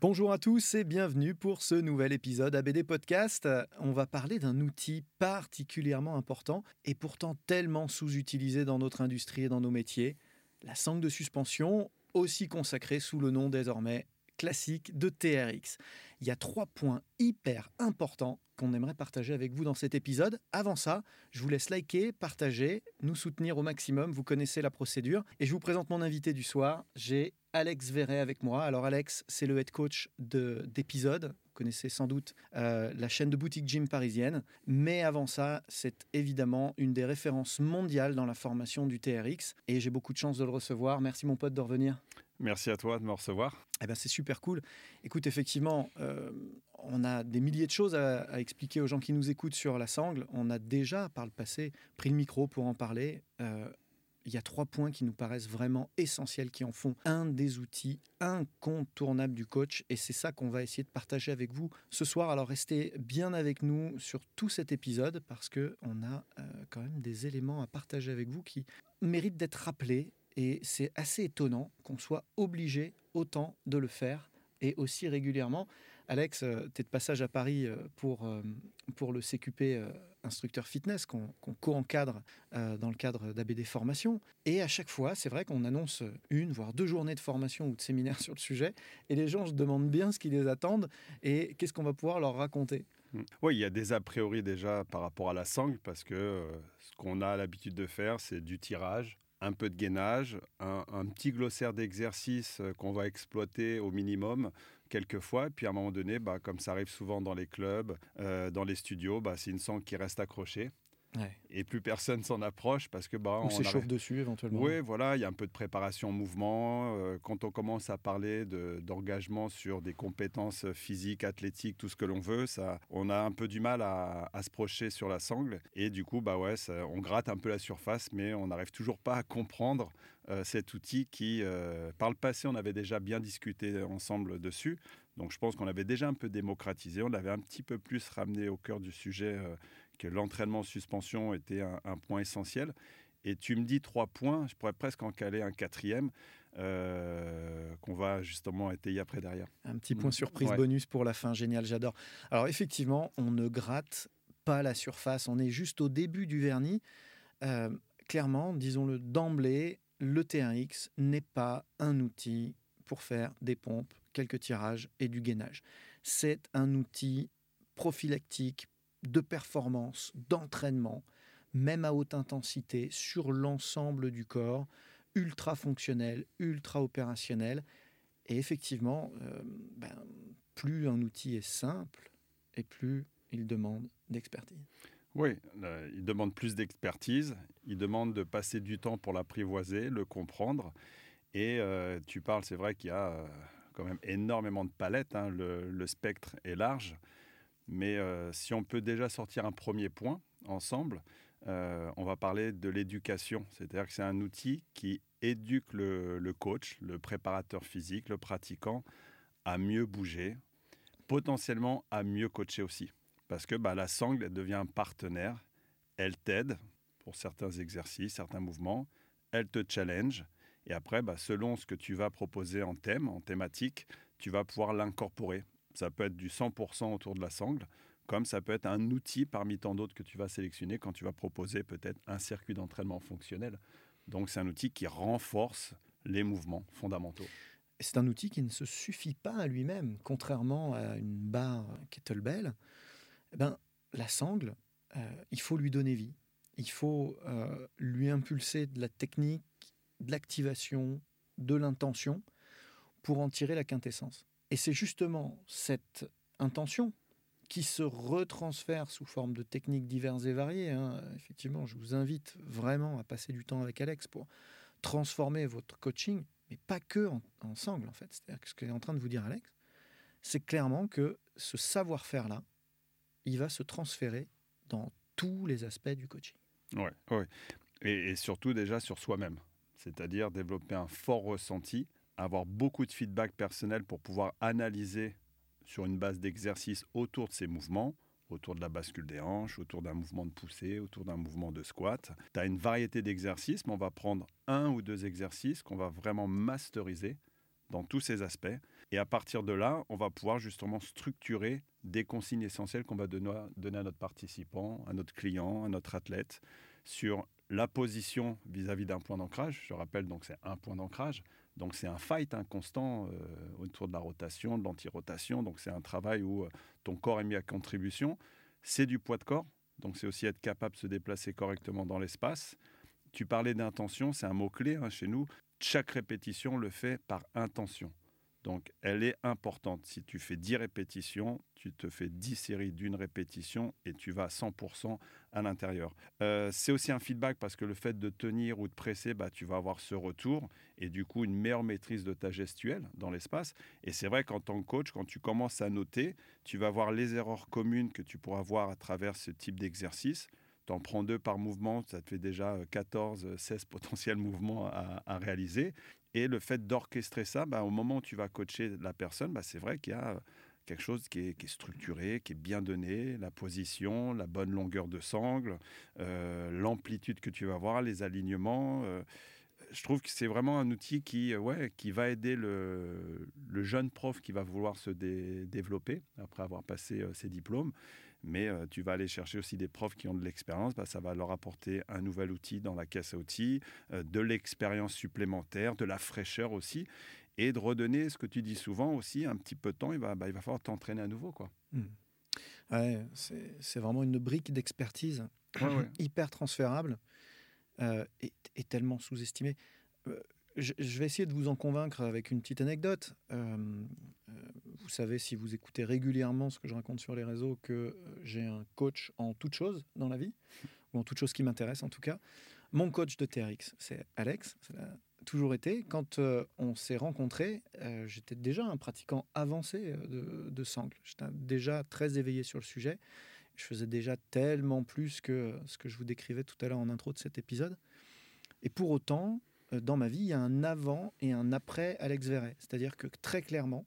Bonjour à tous et bienvenue pour ce nouvel épisode ABD Podcast. On va parler d'un outil particulièrement important et pourtant tellement sous-utilisé dans notre industrie et dans nos métiers, la sangle de suspension, aussi consacrée sous le nom désormais classique de TRX. Il y a trois points hyper importants qu'on aimerait partager avec vous dans cet épisode. Avant ça, je vous laisse liker, partager, nous soutenir au maximum. Vous connaissez la procédure. Et je vous présente mon invité du soir. J'ai Alex Verret avec moi. Alors Alex, c'est le head coach d'épisode. Vous connaissez sans doute euh, la chaîne de boutique gym parisienne. Mais avant ça, c'est évidemment une des références mondiales dans la formation du TRX. Et j'ai beaucoup de chance de le recevoir. Merci mon pote de revenir. Merci à toi de me recevoir. Eh ben, c'est super cool. Écoute, effectivement, euh, on a des milliers de choses à, expliquer aux gens qui nous écoutent sur la sangle. On a déjà, par le passé, pris le micro pour en parler. Euh, il y a trois points qui nous paraissent vraiment essentiels, qui en font un des outils incontournables du coach. Et c'est ça qu'on va essayer de partager avec vous ce soir. Alors restez bien avec nous sur tout cet épisode parce qu'on a euh, quand même des éléments à partager avec vous qui méritent d'être rappelés et c'est assez étonnant qu'on soit obligé autant de le faire et aussi régulièrement. Alex, euh, tu es de passage à Paris euh, pour, euh, pour le CQP instructeur fitness qu'on qu co-encadre dans le cadre d'ABD Formation. Et à chaque fois, c'est vrai qu'on annonce une, voire deux journées de formation ou de séminaire sur le sujet. Et les gens se demandent bien ce qui les attendent et qu'est-ce qu'on va pouvoir leur raconter. Mmh. Oui, il y a des a priori déjà par rapport à la sangle parce que ce qu'on a l'habitude de faire, c'est du tirage, un peu de gainage, un, petit glossaire d'exercices qu'on va exploiter au minimum quelques fois. Puis à un moment donné, bah, comme ça arrive souvent dans les clubs, euh, dans les studios, bah, c'est une sangle qui reste accrochée. Ouais. Et plus personne s'en approche parce que bah, on s'échauffe dessus éventuellement. Oui, voilà, il y a un peu de préparation en mouvement. Euh, quand on commence à parler d'engagement sur des compétences physiques, athlétiques, tout ce que l'on veut, ça, on a un peu du mal à, à, se projeter sur la sangle. Et du coup, bah ouais, ça, on gratte un peu la surface, mais on n'arrive toujours pas à comprendre euh, cet outil qui, euh, par le passé, on avait déjà bien discuté ensemble dessus. Donc je pense qu'on l'avait déjà un peu démocratisé, on l'avait un petit peu plus ramené au cœur du sujet. Que l'entraînement en suspension était un, un, point essentiel. Et tu me dis trois points, je pourrais presque en caler un quatrième euh, qu'on va justement étayer après derrière. Un petit point surprise ouais. bonus pour la fin, génial, j'adore. Alors effectivement, on ne gratte pas la surface, on est juste au début du vernis. Euh, clairement, disons-le d'emblée, le TRX n'est pas un outil pour faire des pompes, quelques tirages et du gainage. C'est un outil prophylactique de performance, d'entraînement, même à haute intensité, sur l'ensemble du corps, ultra fonctionnel, ultra opérationnel. Et effectivement, euh, ben, plus un outil est simple, et plus il demande d'expertise. Oui, euh, il demande plus d'expertise, il demande de passer du temps pour l'apprivoiser, le comprendre. Et euh, tu parles, c'est vrai qu'il y a quand même énormément de palettes, hein, le, spectre est large. Mais euh, si on peut déjà sortir un premier point ensemble, euh, on va parler de l'éducation. C'est-à-dire que c'est un outil qui éduque le, coach, le préparateur physique, le pratiquant à mieux bouger, potentiellement à mieux coacher aussi. Parce que bah, la sangle elle devient un partenaire, elle t'aide, pour certains exercices, certains mouvements. Elle te challenge. Et après, bah, selon ce que tu vas proposer en thème, en thématique, tu vas pouvoir l'incorporer. Ça peut être du 100% autour de la sangle, comme ça peut être un outil parmi tant d'autres que tu vas sélectionner quand tu vas proposer peut-être un circuit d'entraînement fonctionnel. Donc c'est un outil qui renforce les mouvements fondamentaux. C'est un outil qui ne se suffit pas à lui-même, contrairement à une barre kettlebell. Eh ben, la sangle, euh, il faut lui donner vie. Il faut euh, lui impulser de la technique, de l'activation, de l'intention pour en tirer la quintessence. Et c'est justement cette intention qui se retransfère sous forme de techniques diverses et variées. Hein. Effectivement, je vous invite vraiment à passer du temps avec Alex pour transformer votre coaching, mais pas que en, en fait. C'est-à-dire que ce qu'est en train de vous dire Alex, c'est clairement que ce savoir-faire-là, il va se transférer dans tous les aspects du coaching. Ouais. et, et surtout déjà sur soi-même, c'est-à-dire développer un fort ressenti avoir beaucoup de feedback personnel pour pouvoir analyser sur une base d'exercice autour de ces mouvements, autour de la bascule des hanches, autour d'un mouvement de poussée, autour d'un mouvement de squat. Tu as une variété d'exercices, mais on va prendre un ou deux exercices qu'on va vraiment masteriser dans tous ces aspects. Et à partir de là, on va pouvoir justement structurer des consignes essentielles qu'on va donner à notre participant, à notre client, à notre athlète, sur la position vis-à-vis d'un point d'ancrage. Je rappelle donc c'est un point d'ancrage. Donc c'est un fight inconstant constant euh, autour de la rotation, de l'anti-rotation. Donc c'est un travail où euh, ton corps est mis à contribution. C'est du poids de corps. Donc c'est aussi être capable de se déplacer correctement dans l'espace. Tu parlais d'intention, c'est un mot-clé hein, chez nous. Chaque répétition le fait par intention. Donc, elle est importante. Si tu fais 10 répétitions, tu te fais 10 séries d'une répétition et tu vas à 100% à l'intérieur. Euh, c'est aussi un feedback parce que le fait de tenir ou de presser, bah, tu vas avoir ce retour et du coup une meilleure maîtrise de ta gestuelle dans l'espace. Et c'est vrai qu'en tant que coach, quand tu commences à noter, tu vas voir les erreurs communes que tu pourras voir à travers ce type d'exercice. Tu en prends deux par mouvement, ça te fait déjà 14, 16 potentiels mouvements à réaliser. Et le fait d'orchestrer ça, bah, au moment où tu vas coacher la personne, bah, c'est vrai qu'il y a quelque chose qui est, structuré, qui est bien donné, la position, la bonne longueur de sangle, euh, l'amplitude que tu vas avoir, les alignements. Euh, je trouve que c'est vraiment un outil qui, ouais, qui va aider le, jeune prof qui va vouloir se développer après avoir passé euh, ses diplômes mais euh, tu vas aller chercher aussi des profs qui ont de l'expérience, bah, ça va leur apporter un nouvel outil dans la caisse à outils, euh, de l'expérience supplémentaire, de la fraîcheur aussi, et de redonner ce que tu dis souvent aussi, un petit peu de temps, il va, bah, il va falloir t'entraîner à nouveau. Quoi. Mmh. Ouais, c'est vraiment une brique d'expertise hyper transférable euh, et, et, tellement sous-estimée je, vais essayer de vous en convaincre avec une petite anecdote. Euh, euh, vous savez, si vous écoutez régulièrement ce que je raconte sur les réseaux, que euh, j'ai un coach en toute chose dans la vie, ou en toute chose qui m'intéresse en tout cas. Mon coach de TRX, c'est Alex. Ça a toujours été. Quand on s'est rencontrés, j'étais déjà un pratiquant avancé de, de sangle. J'étais déjà très éveillé sur le sujet. Je faisais déjà tellement plus que ce que je vous décrivais tout à l'heure en intro de cet épisode. Et pour autant, dans ma vie, il y a un avant et un après Alex Verret. C'est-à-dire que très clairement,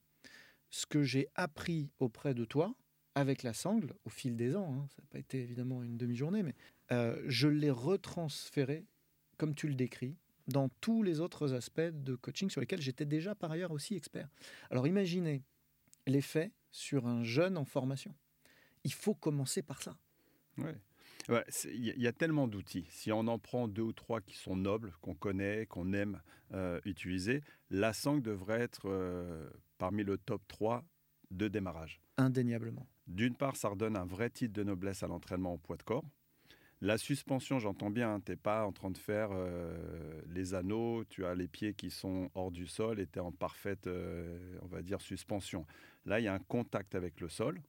ce que j'ai appris auprès de toi, avec la sangle, au fil des ans, hein, ça n'a pas été évidemment une demi-journée, mais euh, je l'ai retransféré, comme tu le décris, dans tous les autres aspects de coaching sur lesquels j'étais déjà par ailleurs aussi expert. Alors imaginez l'effet sur un jeune en formation. Il faut commencer par ça. Il y, a tellement d'outils. Si on en prend deux ou trois qui sont nobles, qu'on connaît, qu'on aime euh, utiliser, la sangle devrait être euh, parmi le top 3 de démarrage. Indéniablement. D'une part, ça redonne un vrai titre de noblesse à l'entraînement au poids de corps. La suspension, j'entends bien, hein, tu n'es pas en train de faire euh, les anneaux, tu as les pieds qui sont hors du sol et tu es en parfaite, on va dire, suspension. Là, il y a un contact avec le sol,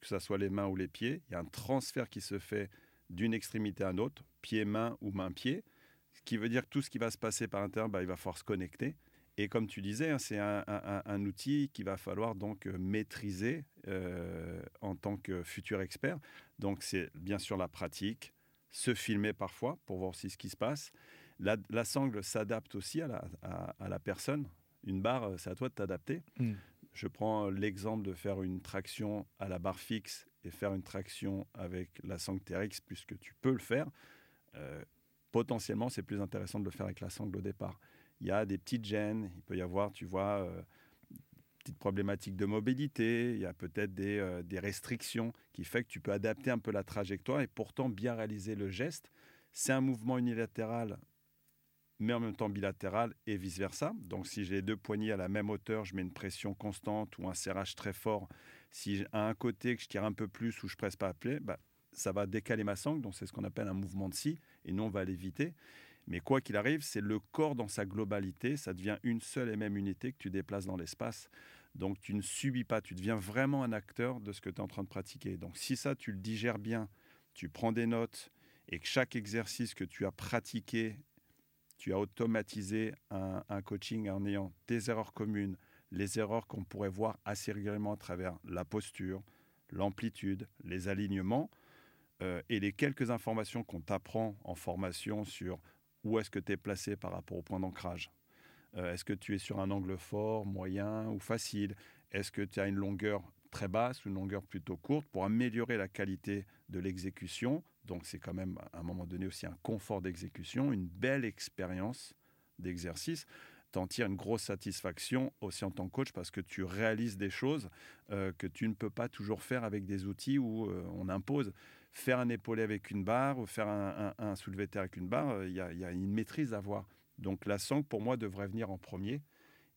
que ce soit les mains ou les pieds. Il y a un transfert qui se fait d'une extrémité à une autre, pied-main ou main-pied. Ce qui veut dire que tout ce qui va se passer par l'intérieur, bah, il va falloir se connecter. Et comme tu disais, hein, c'est un, outil qu'il va falloir donc euh, maîtriser euh, en tant que futur expert. Donc c'est bien sûr la pratique, se filmer parfois pour voir aussi ce qui se passe. La, sangle s'adapte aussi à la, personne. Une barre, c'est à toi de t'adapter. Hmm. Je prends l'exemple de faire une traction à la barre fixe et faire une traction avec la sangle TRX, puisque tu peux le faire. potentiellement, c'est plus intéressant de le faire avec la sangle au départ. Il y a des petites gênes, il peut y avoir, tu vois, petites problématiques de mobilité, il y a peut-être des, des, restrictions qui fait que tu peux adapter un peu la trajectoire et pourtant bien réaliser le geste. C'est un mouvement unilatéral mais en même temps bilatéral et vice-versa. Donc si j'ai les deux poignées à la même hauteur, je mets une pression constante ou un serrage très fort. Si à un côté que je tire un peu plus ou je presse pas à plaie, bah, ça va décaler ma sangle, donc c'est ce qu'on appelle un mouvement de scie, et nous on va l'éviter. Mais quoi qu'il arrive, c'est le corps dans sa globalité, ça devient une seule et même unité que tu déplaces dans l'espace. Donc tu ne subis pas, tu deviens vraiment un acteur de ce que tu es en train de pratiquer. Donc si ça, tu le digères bien, tu prends des notes, et que chaque exercice que tu as pratiqué tu as automatisé un, coaching en ayant des erreurs communes, les erreurs qu'on pourrait voir assez régulièrement à travers la posture, l'amplitude, les alignements euh, et les quelques informations qu'on t'apprend en formation sur où est-ce que tu es placé par rapport au point d'ancrage. Euh, est-ce que tu es sur un angle fort, moyen ou facile? Est-ce que tu as une longueur très basse ou une longueur plutôt courte pour améliorer la qualité de l'exécution? Donc c'est quand même à un moment donné aussi un confort d'exécution, une belle expérience d'exercice. Tu en tires une grosse satisfaction aussi en tant que coach parce que tu réalises des choses euh, que tu ne peux pas toujours faire avec des outils où euh, on impose. Faire un épaulé avec une barre ou faire un, soulevé terre avec une barre, euh, il y, a une maîtrise à avoir. Donc la sangle, pour moi, devrait venir en premier.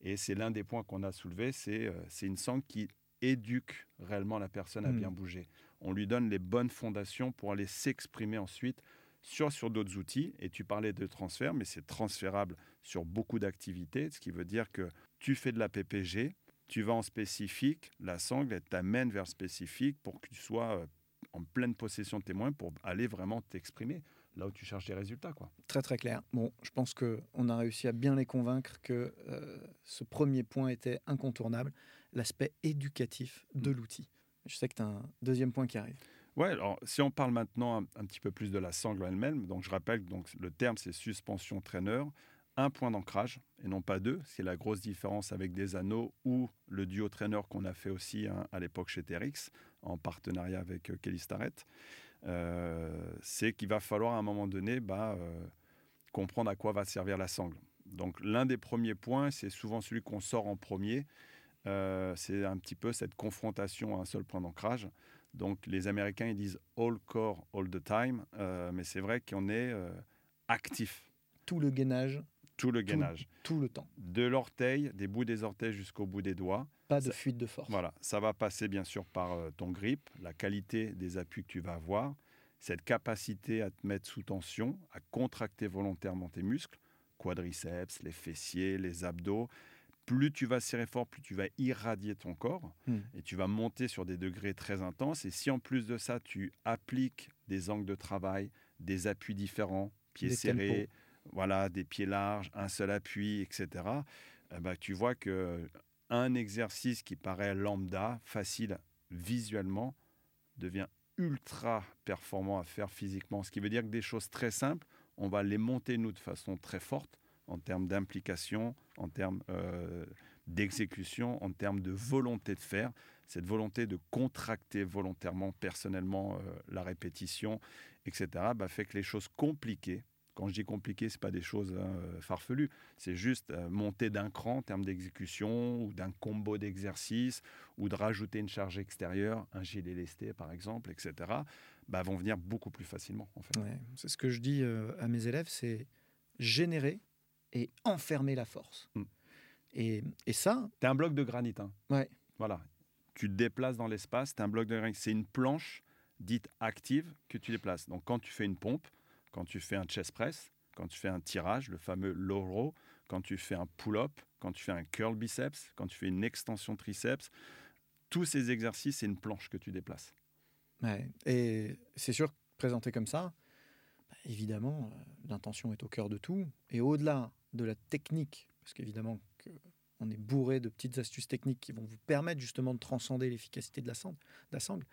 Et c'est l'un des points qu'on a soulevé, c'est une sangle qui éduque réellement la personne à hmm. bien bouger on lui donne les bonnes fondations pour aller s'exprimer ensuite sur, sur d'autres outils. Et tu parlais de transfert, mais c'est transférable sur beaucoup d'activités, ce qui veut dire que tu fais de la PPG, tu vas en spécifique, la sangle, elle t'amène vers spécifique pour que tu sois euh, en pleine possession de témoins pour aller vraiment t'exprimer là où tu cherches des résultats. Quoi. Très très clair. Bon, je pense qu'on a réussi à bien les convaincre que euh, ce premier point était incontournable, l'aspect éducatif de mm. l'outil. Je sais que tu as un deuxième point qui arrive. Ouais, alors si on parle maintenant un, petit peu plus de la sangle elle-même, donc je rappelle donc le terme c'est suspension traîneur, un point d'ancrage et non pas deux. C'est la grosse différence avec des anneaux ou le duo traîneur qu'on a fait aussi hein, à l'époque chez TRX en partenariat avec euh, Kelly Starrett. Euh, c'est qu'il va falloir à un moment donné bah, euh, comprendre à quoi va servir la sangle. Donc l'un des premiers points, c'est souvent celui qu'on sort en premier, euh, c'est un petit peu cette confrontation à un seul point d'ancrage. Donc les Américains, ils disent all core, all the time, euh, mais c'est vrai qu'on est euh, actif. Tout le gainage. Tout le gainage. Tout, le temps. De l'orteil, des bouts des orteils jusqu'au bout des doigts. Pas de fuite de force. Voilà, ça va passer bien sûr par ton grip, la qualité des appuis que tu vas avoir, cette capacité à te mettre sous tension, à contracter volontairement tes muscles, quadriceps, les fessiers, les abdos, plus tu vas serrer fort, plus tu vas irradier ton corps hmm. et tu vas monter sur des degrés très intenses. Et si en plus de ça, tu appliques des angles de travail, des appuis différents, pieds serrés, voilà, des pieds larges, un seul appui, etc., eh ben, tu vois que un exercice qui paraît lambda, facile visuellement, devient ultra performant à faire physiquement. Ce qui veut dire que des choses très simples, on va les monter nous de façon très forte en termes d'implication, en termes euh, d'exécution, en termes de volonté de faire. Cette volonté de contracter volontairement, personnellement, euh, la répétition, etc., bah, fait que les choses compliquées, quand je dis compliquées, ce pas des choses hein, farfelues, c'est juste euh, monter d'un cran en termes d'exécution ou d'un combo d'exercices ou de rajouter une charge extérieure, un gilet lesté par exemple, etc., bah, vont venir beaucoup plus facilement. C'est ce que je dis à mes élèves, c'est générer et enfermer la force. Mm. Et, et, ça. Tu un bloc de granit. Hein. Ouais. Voilà. Tu te déplaces dans l'espace, tu un bloc de granit. C'est une planche dite active que tu déplaces. Donc quand tu fais une pompe, quand tu fais un chest press, quand tu fais un tirage, le fameux low row, quand tu fais un pull-up, quand tu fais un curl biceps, quand tu fais une extension triceps, tous ces exercices, c'est une planche que tu déplaces. Ouais. Et c'est sûr, présenté comme ça, bah, évidemment, euh, l'intention est au cœur de tout. Et au-delà de la technique, parce qu'évidemment on est bourré de petites astuces techniques qui vont vous permettre justement de transcender l'efficacité de la sangle.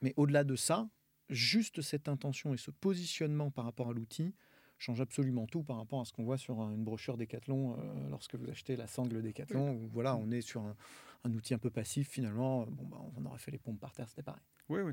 Mais au-delà de ça, juste cette intention et ce positionnement par rapport à l'outil, change absolument tout par rapport à ce qu'on voit sur une brochure Decathlon euh, lorsque vous achetez la sangle Decathlon. Où, voilà, on est sur un, outil un peu passif finalement. Bon, bah, on aurait fait les pompes par terre, c'était pareil. Oui, oui.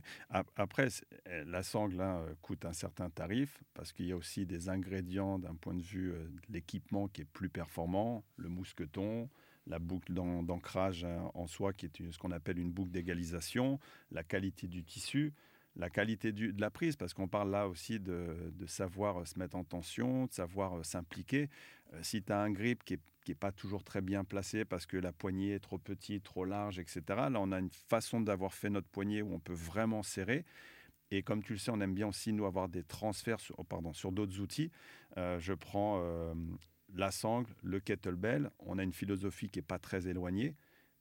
Après, eh, la sangle hein, coûte un certain tarif parce qu'il y a aussi des ingrédients d'un point de vue euh, de l'équipement qui est plus performant, le mousqueton, la boucle d'ancrage hein, en soi qui est ce qu'on appelle une boucle d'égalisation, la qualité du tissu la qualité de la prise, parce qu'on parle là aussi de, savoir euh, se mettre en tension, de savoir euh, s'impliquer. Euh, si tu as un grip qui n'est pas toujours très bien placé parce que la poignée est trop petite, trop large, etc., là, on a une façon d'avoir fait notre poignée où on peut vraiment serrer. Et comme tu le sais, on aime bien aussi, nous, avoir des transferts sur, oh, pardon, sur d'autres outils. je prends la sangle, le kettlebell. On a une philosophie qui n'est pas très éloignée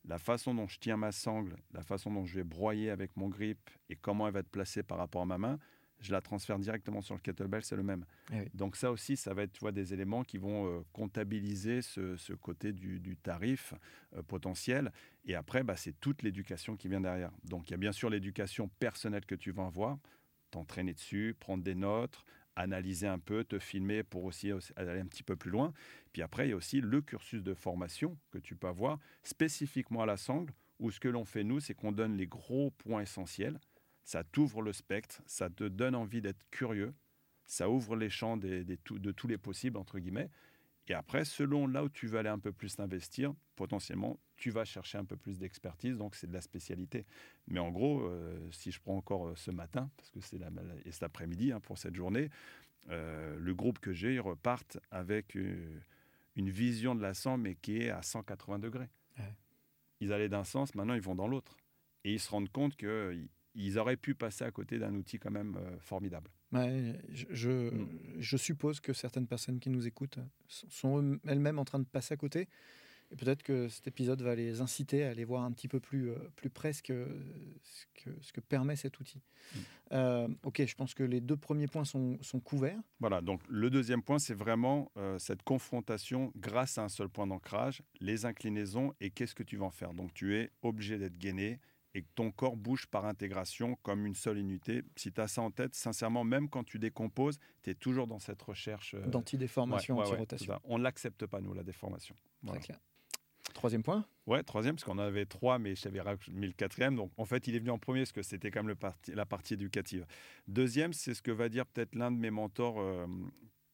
la façon dont je tiens ma sangle, la façon dont je vais broyer avec mon grip et comment elle va être placée par rapport à ma main, je la transfère directement sur le kettlebell, c'est le même. Eh Donc ça aussi, ça va être tu vois, des éléments qui vont euh, comptabiliser ce, côté du, tarif euh, potentiel. Et après, bah, c'est toute l'éducation qui vient derrière. Donc il y a bien sûr l'éducation personnelle que tu vas avoir, t'entraîner dessus, prendre des notes, analyser un peu, te filmer pour aussi aller un petit peu plus loin. Puis après, il y a aussi le cursus de formation que tu peux avoir spécifiquement à la sangle, où ce que l'on fait nous, c'est qu'on donne les gros points essentiels. Ça t'ouvre le spectre, ça te donne envie d'être curieux, ça ouvre les champs de tous les possibles, entre guillemets. Et après, selon là où tu veux aller un peu plus investir, potentiellement, tu vas chercher un peu plus d'expertise, donc c'est de la spécialité. Mais en gros, euh, si je prends encore euh, ce matin, parce que c'est et cet après-midi hein, pour cette journée, euh, le groupe que j'ai, ils repartent avec une vision de la mais qui est à 180 degrés. Ils allaient d'un sens, maintenant ils vont dans l'autre. Et ils se rendent compte qu'ils auraient pu passer à côté d'un outil quand même formidable je, mm. je, suppose que certaines personnes qui nous écoutent sont elles-mêmes en train de passer à côté. Et peut-être que cet épisode va les inciter à aller voir un petit peu plus, euh, plus près ce que, ce, que, permet cet outil. Mm. Euh, ok, je pense que les deux premiers points sont, sont couverts. Voilà, donc le deuxième point, c'est vraiment euh, cette confrontation grâce à un seul point d'ancrage, les inclinaisons et qu'est-ce que tu vas en faire. Donc tu es obligé d'être gainé, et que ton corps bouge par intégration comme une seule unité. Si tu as ça en tête, sincèrement, même quand tu décomposes, tu es toujours dans cette recherche. Euh... D'antidéformation, anti-rotation. On ne l'accepte pas, nous, la déformation. Très clair. Troisième point Ouais, troisième, parce qu'on en avait trois, mais je t'avais mis le quatrième. Donc, en fait, il est venu en premier, parce que c'était quand même le parti, la partie éducative. Deuxième, c'est ce que va dire peut-être l'un de mes mentors, euh,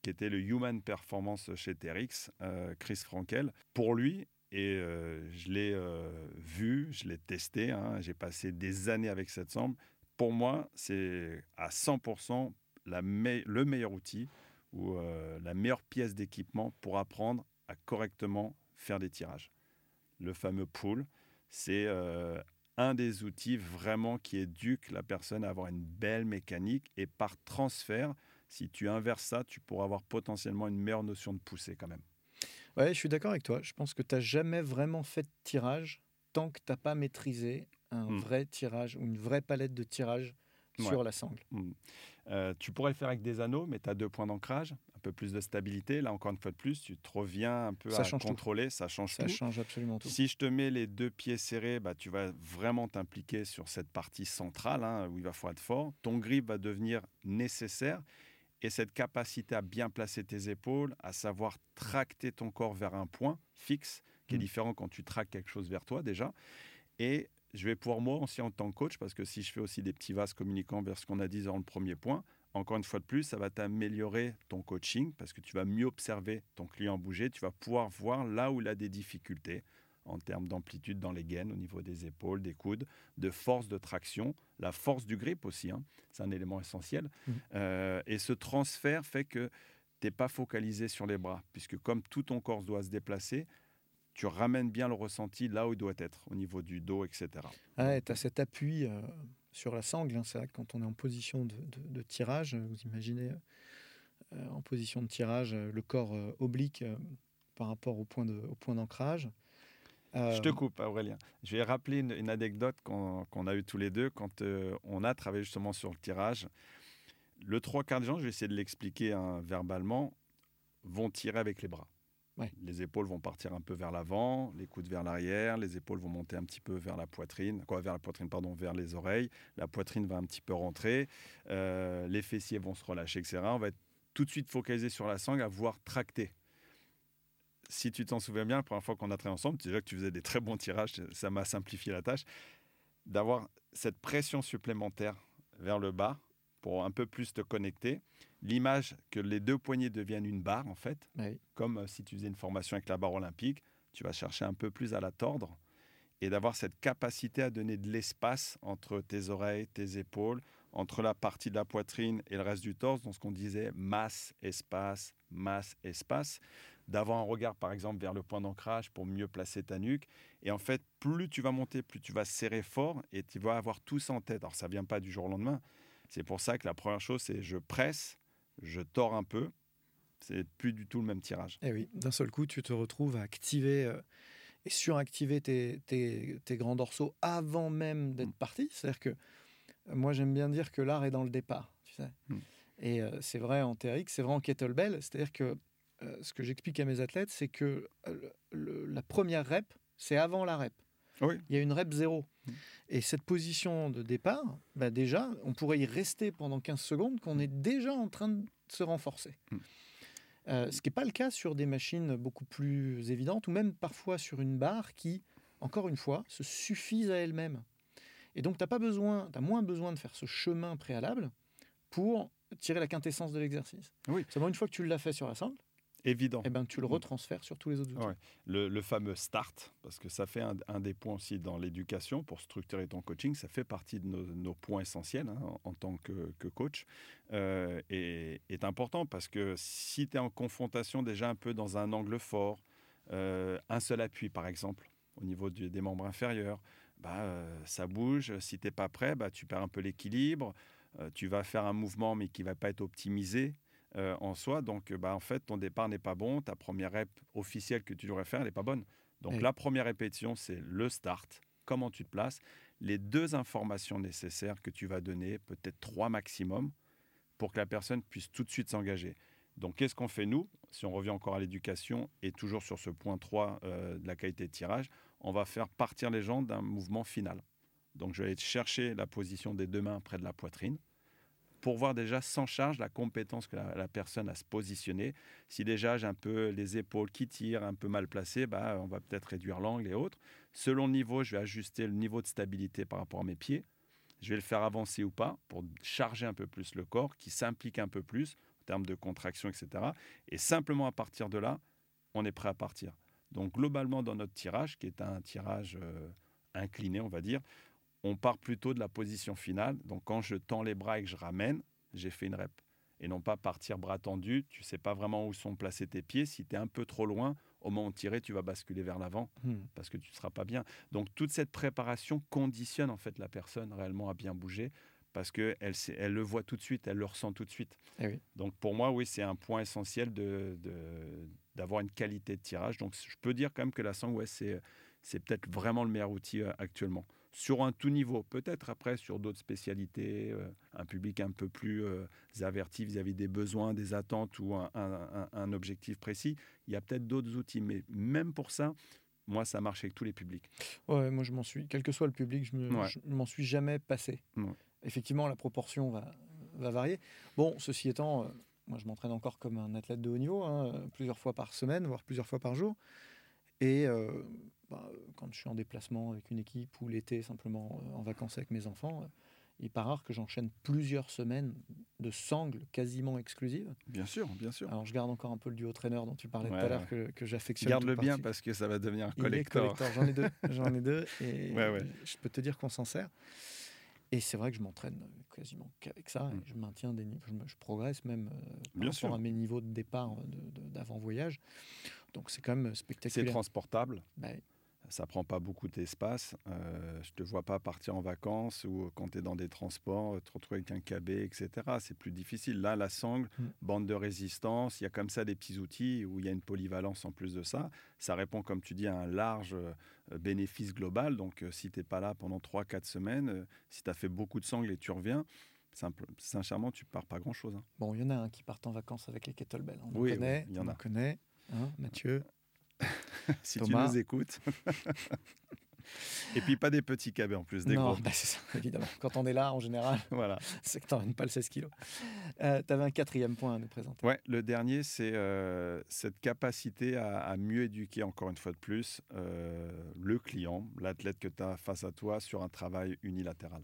qui était le Human Performance chez TRX, euh, Chris Frankel. Pour lui, et euh, je l'ai euh, vu, je l'ai testé. Hein. J'ai passé des années avec cette sample. Pour moi, c'est à 100% la le meilleur outil ou euh, la meilleure pièce d'équipement pour apprendre à correctement faire des tirages. Le fameux pool, c'est un des outils vraiment qui éduque la personne à avoir une belle mécanique et par transfert, si tu inverses ça, tu pourras avoir potentiellement une meilleure notion de poussée quand même. Ouais, je suis d'accord avec toi. Je pense que tu n'as jamais vraiment fait de tirage tant que tu n'as pas maîtrisé un mmh. vrai tirage ou une vraie palette de tirage sur la sangle. Mmh. Euh, tu pourrais le faire avec des anneaux, mais tu as deux points d'ancrage, un peu plus de stabilité. Là, encore une fois de plus, tu te reviens un peu ça à contrôler, ça change tout. Ça change absolument tout. Si je te mets les deux pieds serrés, bah, tu vas vraiment t'impliquer sur cette partie centrale hein, où il va falloir être fort. Ton grip va devenir nécessaire et cette capacité à bien placer tes épaules, à savoir tracter ton corps vers un point fixe, qui est mm. différent quand tu traques quelque chose vers toi déjà. Et je vais pouvoir, moi aussi en tant que coach, parce que si je fais aussi des petits vases communicants vers ce qu'on a dit dans le premier point, encore une fois de plus, ça va t'améliorer ton coaching, parce que tu vas mieux observer ton client bouger, tu vas pouvoir voir là où il a des difficultés, en termes d'amplitude dans les gaines, au niveau des épaules, des coudes, de force de traction, la force du grip aussi, hein. c'est un élément essentiel. Mmh. Euh, et ce transfert fait que tu n'es pas focalisé sur les bras, puisque comme tout ton corps doit se déplacer, tu ramènes bien le ressenti là où il doit être, au niveau du dos, etc. Ah, tu as cet appui euh, sur la sangle, hein. c'est vrai que quand on est en position de, tirage, vous imaginez euh, en position de tirage, le corps oblique par rapport au point d'ancrage. Je te euh, coupe, Aurélien. Je vais rappeler une, anecdote qu'on a eue tous les deux quand euh, on a travaillé justement sur le tirage. Le trois quarts des gens, je vais essayer de l'expliquer hein, verbalement, vont tirer avec les bras. Les épaules vont partir un peu vers l'avant, les coudes vers l'arrière, les épaules vont monter un petit peu vers la poitrine, quoi, vers la poitrine, pardon, vers les oreilles. La poitrine va un petit peu rentrer, euh, les fessiers vont se relâcher, etc. On va être tout de suite focaliser sur la sangle, à voir tracter. Si tu t'en souviens bien, la première fois qu'on a travaillé ensemble, déjà que tu faisais des très bons tirages, ça m'a simplifié la tâche, d'avoir cette pression supplémentaire vers le bas pour un peu plus te connecter. L'image que les deux poignets deviennent une barre, en fait, comme euh, si tu faisais une formation avec la barre olympique, tu vas chercher un peu plus à la tordre. Et d'avoir cette capacité à donner de l'espace entre tes oreilles, tes épaules, entre la partie de la poitrine et le reste du torse, dans ce qu'on disait masse, espace, masse, espace, d'avoir un regard par exemple vers le point d'ancrage pour mieux placer ta nuque. Et en fait, plus tu vas monter, plus tu vas serrer fort et tu vas avoir tout ça en tête. Alors ça vient pas du jour au lendemain. C'est pour ça que la première chose, c'est je presse, je tords un peu. C'est plus du tout le même tirage. Et eh oui, d'un seul coup, tu te retrouves à activer euh, et suractiver tes, tes, tes, grands dorsaux avant même d'être mm. parti. C'est-à-dire que moi, j'aime bien dire que l'art est dans le départ. Tu sais. Hmm. Et euh, c'est vrai en TRX, c'est vrai en kettlebell. C'est-à-dire que euh, ce que j'explique à mes athlètes, c'est que euh, la première rep, c'est avant la rep. Il y a une rep zéro. Hmm. Et cette position de départ, bah déjà, on pourrait y rester pendant 15 secondes, qu'on est déjà en train de se renforcer. Hmm. ce qui n'est pas le cas sur des machines beaucoup plus évidentes, ou même parfois sur une barre qui, encore une fois, se suffisent à elles-mêmes. Et donc, tu as, pas besoin, as moins besoin de faire ce chemin préalable pour tirer la quintessence de l'exercice. Oui. Seulement, une fois que tu l'as fait sur la sangle, Évident. Et eh ben, tu le mm. retransfères sur tous les autres outils. Le, fameux start, parce que ça fait un, des points aussi dans l'éducation pour structurer ton coaching, ça fait partie de nos, points essentiels hein, en, tant que, coach, euh, et est important parce que si tu es en confrontation déjà un peu dans un angle fort, euh, un seul appui par exemple, au niveau des membres inférieurs, bah, euh, ça bouge. Si tu n'es pas prêt, bah, tu perds un peu l'équilibre. Tu vas faire un mouvement, mais qui ne va pas être optimisé euh, en soi. Donc, bah, en fait, ton départ n'est pas bon. Ta première rep officielle que tu devrais faire, elle n'est pas bonne. Donc, la première répétition, c'est le start. Comment tu te places? Les deux informations nécessaires que tu vas donner, peut-être trois maximum, pour que la personne puisse tout de suite s'engager. Donc, qu'est-ce qu'on fait nous? Si on revient encore à l'éducation et toujours sur ce point 3 de la qualité de tirage, on va faire partir les gens d'un mouvement final. Donc je vais aller chercher la position des deux mains près de la poitrine pour voir déjà sans charge la compétence que la, personne a se positionner. Si déjà j'ai un peu les épaules qui tirent, un peu mal placées, bah, on va peut-être réduire l'angle et autres. Selon le niveau, je vais ajuster le niveau de stabilité par rapport à mes pieds. Je vais le faire avancer ou pas pour charger un peu plus le corps, qui s'implique un peu plus en termes de contraction, etc. Et simplement à partir de là, on est prêt à partir. Donc globalement, dans notre tirage, qui est un tirage euh, incliné, on va dire, on part plutôt de la position finale. Donc quand je tends les bras et que je ramène, j'ai fait une rep. Et non pas partir bras tendus, tu sais pas vraiment où sont placés tes pieds. Si tu es un peu trop loin, au moment de tirer, tu vas basculer vers l'avant hmm. parce que tu ne seras pas bien. Donc toute cette préparation conditionne en fait la personne réellement à bien bouger parce qu'elle elle le voit tout de suite, elle le ressent tout de suite. Eh Donc pour moi, oui, c'est un point essentiel de, d'avoir une qualité de tirage. Donc je peux dire quand même que la sangle, ouais, c'est, c'est peut-être vraiment le meilleur outil euh, actuellement. Sur un tout niveau, peut-être après sur d'autres spécialités, euh, un public un peu plus euh, averti vis-à-vis des besoins, des attentes ou un, objectif précis, il y a peut-être d'autres outils. Mais même pour ça, moi, ça marche avec tous les publics. Ouais, moi, je m'en suis, quel que soit le public, je, ne m'en suis jamais passé. Effectivement, la proportion va, va varier. Bon, ceci étant, moi, je m'entraîne encore comme un athlète de haut niveau, hein, plusieurs fois par semaine, voire plusieurs fois par jour. Et euh, bah, quand je suis en déplacement avec une équipe ou l'été, simplement euh, en vacances avec mes enfants, euh, il n'est pas rare que j'enchaîne plusieurs semaines de sangles quasiment exclusives. Bien sûr, bien sûr. Alors, je garde encore un peu le duo traîneur dont tu parlais tout à l'heure, que, que j'affectionne. Garde-le bien parce que ça va devenir un collector. J'en ai deux. J'en ai deux. Et je peux te dire qu'on s'en sert. Et c'est vrai que je m'entraîne quasiment qu'avec ça. Et mmh. je maintiens des niveaux, je, progresse même euh, par rapport à mes niveaux de départ euh, d'avant-voyage. Donc c'est quand même spectaculaire. C'est transportable. Bah, ça prend pas beaucoup d'espace. Euh, je te vois pas partir en vacances ou quand tu es dans des transports, te retrouver avec un KB, etc. C'est plus difficile. Là, la sangle, mm. bande de résistance, il y a comme ça des petits outils où il y a une polyvalence en plus de ça. Ça répond, comme tu dis, à un large euh, bénéfice global. Donc, euh, si tu n'es pas là pendant 3-4 semaines, euh, si tu as fait beaucoup de sangle et tu reviens, simple, sincèrement, tu pars pas grand-chose. Hein. Bon, il y en a un qui part en vacances avec les kettlebells. On oui, connaît, il y en a. connaît, hein, Mathieu? si tu nous écoutes. Et puis pas des petits cabets en plus, des non, gros. bah, c'est ça, évidemment. Quand on est là, en général, Voilà. c'est que tu pas le 16 kilos. Euh, tu avais un quatrième point à nous présenter. Ouais, le dernier, c'est euh, cette capacité à, à mieux éduquer, encore une fois de plus, euh, le client, l'athlète que tu as face à toi sur un travail unilatéral.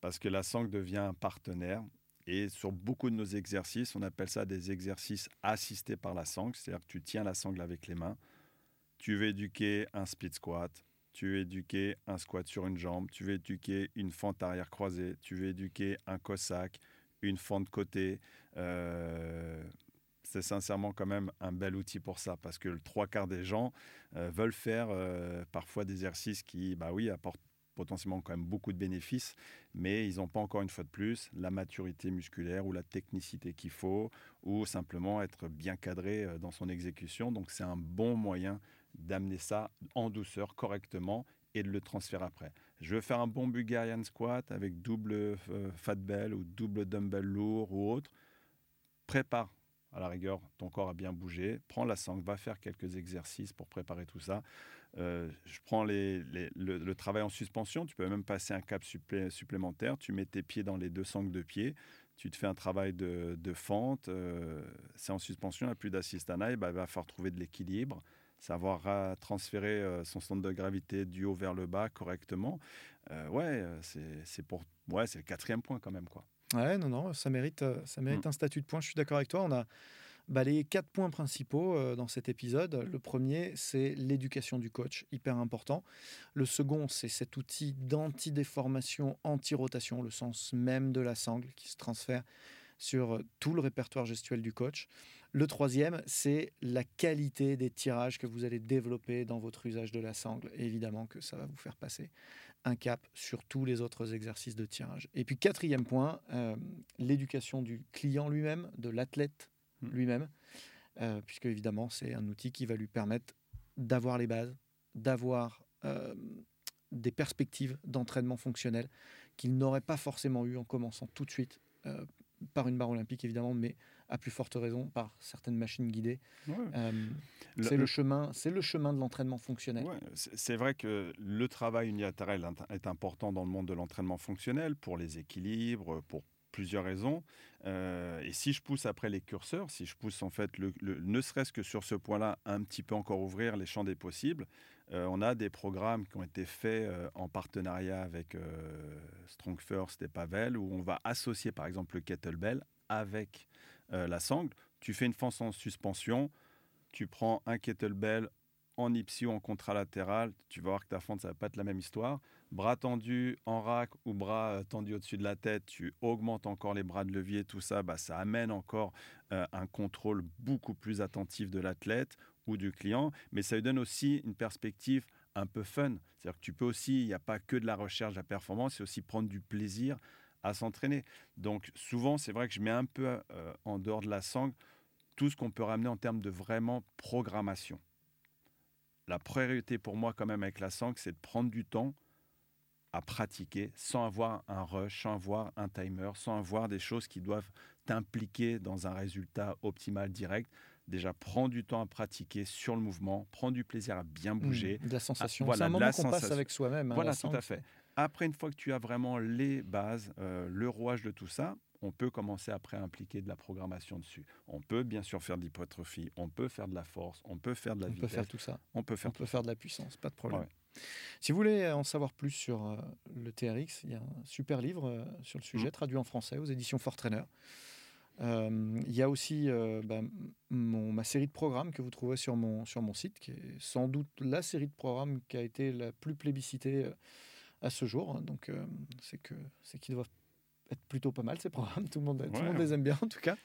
Parce que la sangle devient un partenaire. Et sur beaucoup de nos exercices, on appelle ça des exercices assistés par la sangle. C'est-à-dire que tu tiens la sangle avec les mains. Tu veux éduquer un split squat. Tu veux éduquer un squat sur une jambe. Tu veux éduquer une fente arrière croisée. Tu veux éduquer un cossack, une fente côté. Euh, c'est sincèrement quand même un bel outil pour ça parce que le trois quarts des gens euh, veulent faire euh, parfois des exercices qui, bah oui, apportent potentiellement quand même beaucoup de bénéfices, mais ils n'ont pas encore une fois de plus la maturité musculaire ou la technicité qu'il faut, ou simplement être bien cadré dans son exécution. Donc c'est un bon moyen d'amener ça en douceur, correctement, et de le transférer après. Je veux faire un bon Bulgarian squat avec double euh, fat bell ou double dumbbell lourd ou autre. Prépare à la rigueur, ton corps a bien bougé. Prends la sangle, va faire quelques exercices pour préparer tout ça. Euh, je prends le, travail en suspension. Tu peux même passer un cap supplé- supplémentaire. Tu mets tes pieds dans les deux sangles de pied. Tu te fais un travail de, fente. euh, c'est en suspension, il n'y a plus d'assist à il va falloir trouver de l'équilibre, savoir ra- transférer euh, son centre de gravité du haut vers le bas correctement. Euh, ouais, euh, c'est c'est pour ouais, c'est le quatrième point quand même. quoi. Ouais, non, non, ça mérite, ça mérite Mm. un statut de point. Je suis d'accord avec toi. On a balayé quatre points principaux dans cet épisode. Le premier, c'est l'éducation du coach, hyper important. Le second, c'est cet outil d'anti-déformation, anti-rotation, le sens même de la sangle qui se transfère sur euh, tout le répertoire gestuel du coach. Le troisième, c'est la qualité des tirages que vous allez développer dans votre usage de la sangle. Et évidemment que ça va vous faire passer un cap sur tous les autres exercices de tirage. Et puis quatrième point, euh, l'éducation du client lui-même, de l'athlète Mm. lui-même, euh, puisque évidemment c'est un outil qui va lui permettre d'avoir les bases, d'avoir euh, des perspectives d'entraînement fonctionnel qu'il n'aurait pas forcément eu en commençant tout de suite euh, par une barre olympique évidemment, mais à plus forte raison par certaines machines guidées. Euh, c'est le chemin, c'est le chemin de l'entraînement fonctionnel. Ouais, c'est vrai que le travail unilatéral est important dans le monde de l'entraînement fonctionnel pour les équilibres, pour plusieurs raisons. Euh, et si je pousse après les curseurs, si je pousse en fait, le, le- ne serait-ce que sur ce point-là, un petit peu encore ouvrir les champs des possibles, euh, on a des programmes qui ont été faits euh, en partenariat avec euh, Strong First et Pavel, où on va associer par exemple le kettlebell avec la sangle. Tu fais une fente en suspension, tu prends un kettlebell en ipsi ou en contralatéral, tu vas voir que ta fente, ça va pas être la même histoire. Bras tendus en rack ou bras tendus au-dessus de la tête, tu augmentes encore les bras de levier, tout ça, bah, ça amène encore un contrôle beaucoup plus attentif de l'athlète ou du client, mais ça lui donne aussi une perspective un peu fun. C'est-à-dire que tu peux aussi, il n'y a pas que de la recherche de la performance, c'est aussi prendre du plaisir à s'entraîner. Donc souvent, c'est vrai que je mets un peu euh, en dehors de la sangle tout ce qu'on peut ramener en termes de vraiment programmation la priorité pour moi quand même avec la sangle, c'est de prendre du temps à pratiquer sans avoir un rush, sans avoir un timer, sans avoir des choses qui doivent t'impliquer dans un résultat optimal direct. Déjà, prends du temps à pratiquer sur le mouvement, prends du plaisir à bien bouger. Mmh, de la sensation. voilà, c'est un moment qu'on passe avec soi-même. hein, Voilà, tout à fait. Après, une fois que tu as vraiment les bases, euh, le rouage de tout ça, on peut commencer après à impliquer de la programmation dessus. On peut bien sûr faire de l'hypertrophie, on peut faire de la force, on peut faire de la On peut vitesse, faire tout ça. on peut On faire peut faire de la puissance, pas de problème. Ouais. Si vous voulez en savoir plus sur euh, le TRX, il y a un super livre euh, sur le sujet, Mhm. traduit en français aux éditions Fortrainer. Euh, il y a aussi euh, bah, ma série de programmes que vous trouverez sur mon, sur mon site, qui est sans doute la série de programmes qui a été la plus plébiscitée euh, à ce jour. hein. Donc, c'est qu'ils doivent être plutôt pas mal ces programmes. Tout le monde, tout le monde les aime bien en tout cas.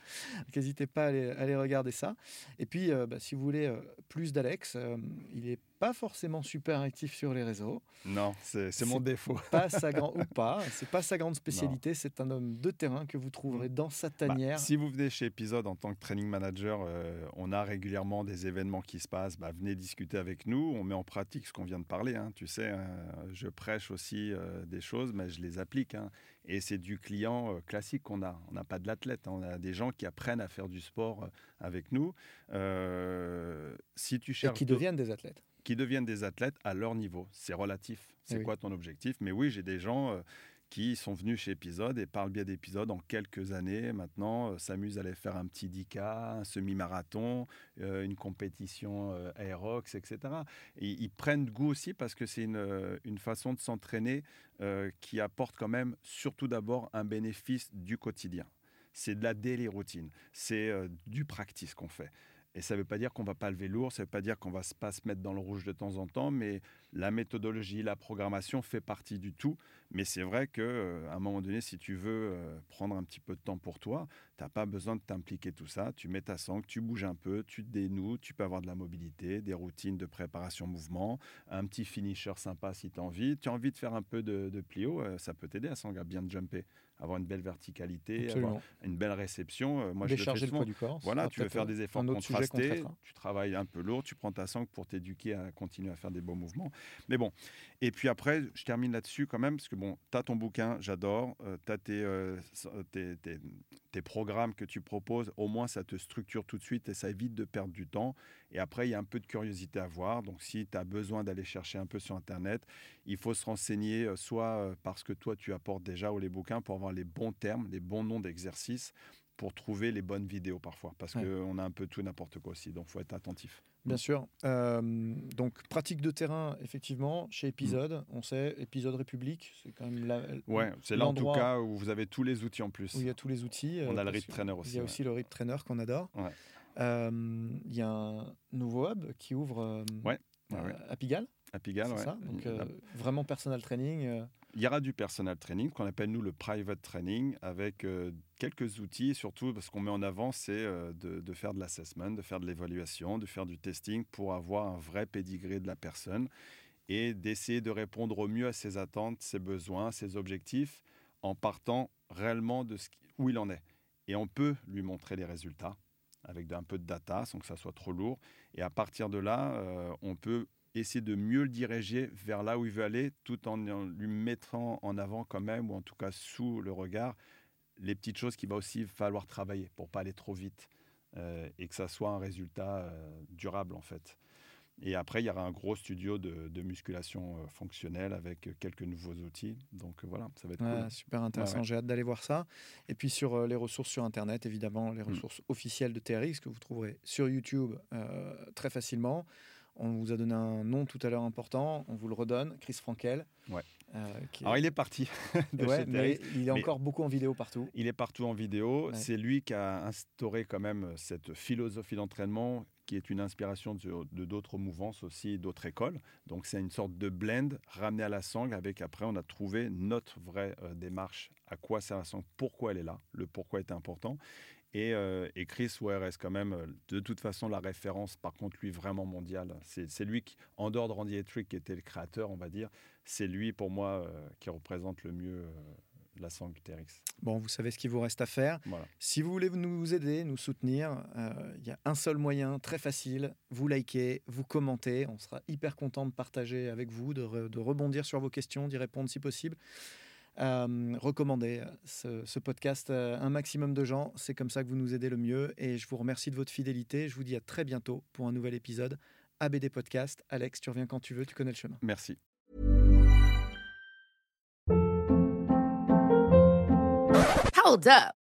N'hésitez pas à aller, à aller regarder ça. Et puis, euh, bah, si vous voulez euh, plus d'Alex, euh, il n'est pas forcément super actif sur les réseaux. Non, c'est mon défaut. Pas sa grand ou pas, c'est pas sa grande spécialité. C'est un homme de terrain que vous trouverez dans sa Bah, tanière. si vous venez chez Épisode en tant que training manager, on a régulièrement des événements qui se passent. Bah, venez discuter avec nous. On met en pratique ce qu'on vient de parler. hein. Tu sais, hein, je prêche aussi des choses, mais je les applique. hein. Et c'est du client euh, classique qu'on a. On n'a pas de l'athlète. hein. On a des gens qui apprennent à faire du sport euh, avec nous. Euh, si tu et cherches qui d'autres- deviennent des athlètes. qui deviennent des athlètes à leur niveau. C'est relatif. C'est oui. quoi ton objectif? Mais oui, j'ai des gens euh, qui sont venus chez Épisode et par le biais en quelques années maintenant, euh, s'amusent à aller faire un petit 10K, un semi-marathon, euh, une compétition euh, Aerox, etc. Et ils prennent goût aussi parce que c'est une, euh, une façon de s'entraîner qui apporte quand même, surtout d'abord, un bénéfice du quotidien. C'est de la daily routine, c'est du practice qu'on fait. Et ça ne veut pas dire qu'on va pas lever lourd, ça ne veut pas dire qu'on va s- pas se mettre dans le rouge de temps en temps, mais la méthodologie, la programmation fait partie du tout. Mais c'est vrai qu'à un moment donné, si tu veux euh, prendre un petit peu de temps pour toi, tu n'as pas besoin de t'impliquer tout ça. Tu mets ta sangle, tu bouges un peu, tu te dénoues, tu peux avoir de la mobilité, des routines de préparation mouvement, un petit finisher sympa si tu as envie. Tu as envie de faire un peu de, de plio, euh, ça peut t'aider à sangle à bien jumper, avoir une belle verticalité, avoir une belle réception. Euh, Moi, je le fais Décharger le poids du corps. Voilà, tu veux faire euh, des efforts contrastés, tu travailles un peu lourd, tu prends ta sangle pour t'éduquer à continuer à faire des beaux mouvements. Mais bon, et puis après, je termine là-dessus quand même, parce que bon, tu as ton bouquin, j'adore, tu as tes, euh, euh, tes, tes- tes programmes que tu proposes, au moins ça te structure tout de suite et ça évite de perdre du temps. Et après, il y a un peu de curiosité à voir. Donc si tu as besoin d'aller chercher un peu sur Internet, il faut se renseigner euh, soit euh, parce que toi tu apportes déjà ou les bouquins pour avoir les bons termes, les bons noms d'exercices pour trouver les bonnes vidéos parfois parce Ouais. qu'on a un peu tout n'importe quoi aussi donc faut être attentif Bien sûr. Euh, donc, pratique de terrain, effectivement, Mm. chez Épisode, on sait, Épisode République, c'est quand même la, ouais c'est là en tout cas où vous avez tous les outils en plus où il y a tous les outils. on euh, a le RIP trainer Il aussi y a ouais. aussi le RIP Trainer qu'on adore. Ouais. Euh, il y a un nouveau hub qui ouvre euh, Ouais, ouais, à- Pigalle, à Pigalle ouais. ça Donc, Il vraiment personal training. Il y aura du personal training, qu'on appelle nous le private training, avec euh, quelques outils, surtout parce qu'on met en avant, c'est euh, de, faire de l'assessment, de faire de l'évaluation, de faire du testing pour avoir un vrai pédigré de la personne et d'essayer de répondre au mieux à ses attentes, ses besoins, ses objectifs, en partant réellement de où il en est. Et on peut lui montrer les résultats avec un peu de data, sans que ça soit trop lourd. Et à partir de là, euh, on peut essayer de mieux le diriger vers là où il veut aller, tout en lui mettant en avant quand même, ou en tout cas sous le regard, les petites choses qu'il va aussi falloir travailler pour pas aller trop vite euh, et que ça soit un résultat euh, durable en fait. Et après, il y aura un gros studio de, de musculation euh, fonctionnelle avec quelques nouveaux outils. Donc voilà, ça va être Ouais, cool. super intéressant, ouais. j'ai hâte d'aller voir ça. Et puis sur euh, les ressources sur Internet, évidemment, les Mm. ressources officielles de TRX que vous trouverez sur YouTube euh, très facilement. On vous a donné un nom tout à l'heure important, on vous le redonne, Chris Frankel. Ouais. euh, qui est- Alors il est parti de Ouais, chez mais il est mais- encore beaucoup en vidéo partout. Il est partout en vidéo. Ouais. C'est lui qui a instauré quand même cette philosophie d'entraînement qui est une inspiration de de d'autres mouvances aussi, d'autres écoles. Donc c'est une sorte de blend ramené à la sangle avec après on a trouvé notre vraie euh, démarche, à quoi sert la sangle, pourquoi elle est là, le pourquoi est important. Et, euh, et Chris Ware reste quand même euh, de toute façon la référence, par contre lui vraiment mondial. C'est lui qui, en dehors de Randy Etrick qui était le créateur, on va dire, c'est lui pour moi euh, qui représente le mieux euh, la sangle TRX. Bon, vous savez ce qu'il vous reste à faire. Voilà. Si vous voulez nous aider, nous soutenir, euh, il y a un seul moyen très facile. Vous likez, vous commentez. On sera hyper content de partager avec vous, de, re- de rebondir sur vos questions, d'y répondre si possible. Euh, recommandez euh, ce, ce podcast à un maximum de gens. C'est comme ça que vous nous aidez le mieux. Et je vous remercie de votre fidélité. Je vous dis à très bientôt pour un nouvel épisode ABD Podcast. Alex, tu reviens quand tu veux, tu connais le chemin. Merci. Hold up.